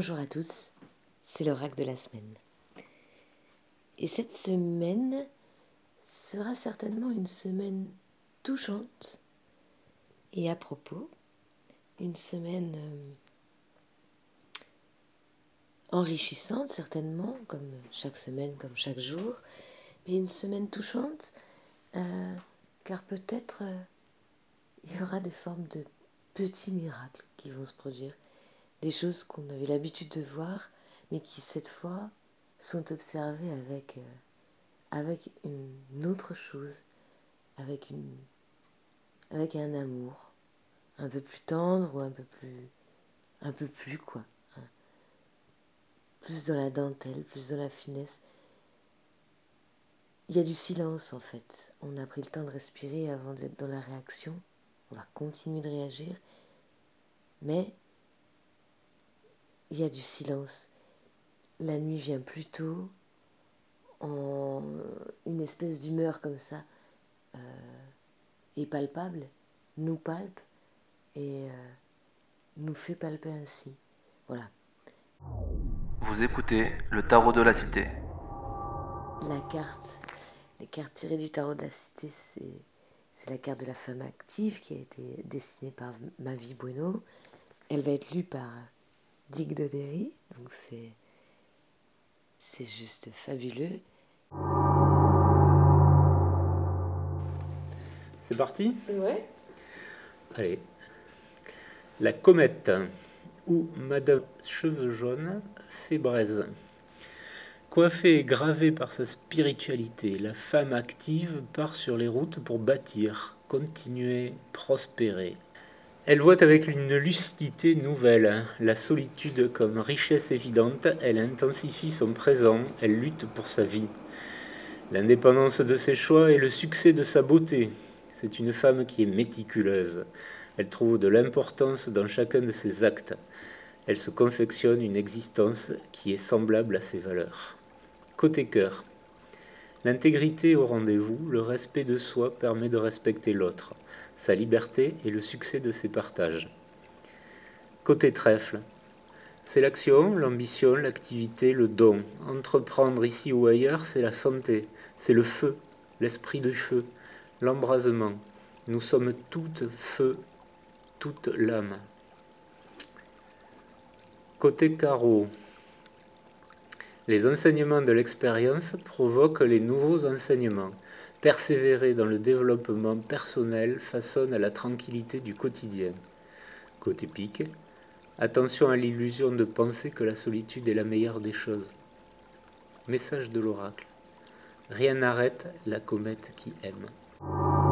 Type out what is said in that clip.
Bonjour à tous, c'est l'oracle de la semaine. Et cette semaine sera certainement une semaine touchante et à propos, une semaine euh, enrichissante certainement, comme chaque semaine, comme chaque jour, mais une semaine touchante, euh, car peut-être euh, il y aura des formes de petits miracles qui vont se produire des choses qu'on avait l'habitude de voir, mais qui cette fois sont observées avec, euh, avec une autre chose, avec, une, avec un amour un peu plus tendre ou un peu plus, un peu plus quoi. Hein. Plus dans la dentelle, plus dans la finesse. Il y a du silence en fait. On a pris le temps de respirer avant d'être dans la réaction. On va continuer de réagir. Mais il y a du silence. La nuit vient plus tôt, en une espèce d'humeur comme ça, euh, est palpable, nous palpe et euh, nous fait palper ainsi. Voilà. Vous écoutez le tarot de la cité. La carte, les cartes tirées du tarot de la cité, c'est, c'est la carte de la femme active qui a été dessinée par Mavi Bueno. Elle va être lue par Dick Derry, donc c'est c'est juste fabuleux. C'est parti? Ouais. Allez. La comète ou Madame Cheveux Jaunes fait braise. Coiffée et gravée par sa spiritualité, la femme active part sur les routes pour bâtir, continuer, prospérer, elle voit avec une lucidité nouvelle la solitude comme richesse évidente, elle intensifie son présent, elle lutte pour sa vie. L'indépendance de ses choix et le succès de sa beauté. C'est une femme qui est méticuleuse. Elle trouve de l'importance dans chacun de ses actes. Elle se confectionne une existence qui est semblable à ses valeurs. Côté cœur. L'intégrité au rendez-vous, le respect de soi permet de respecter l'autre sa liberté et le succès de ses partages. Côté trèfle, c'est l'action, l'ambition, l'activité, le don. Entreprendre ici ou ailleurs, c'est la santé, c'est le feu, l'esprit du feu, l'embrasement. Nous sommes toutes feu, toute l'âme. Côté carreau, les enseignements de l'expérience provoquent les nouveaux enseignements. Persévérer dans le développement personnel façonne la tranquillité du quotidien. Côté pique, attention à l'illusion de penser que la solitude est la meilleure des choses. Message de l'oracle. Rien n'arrête la comète qui aime.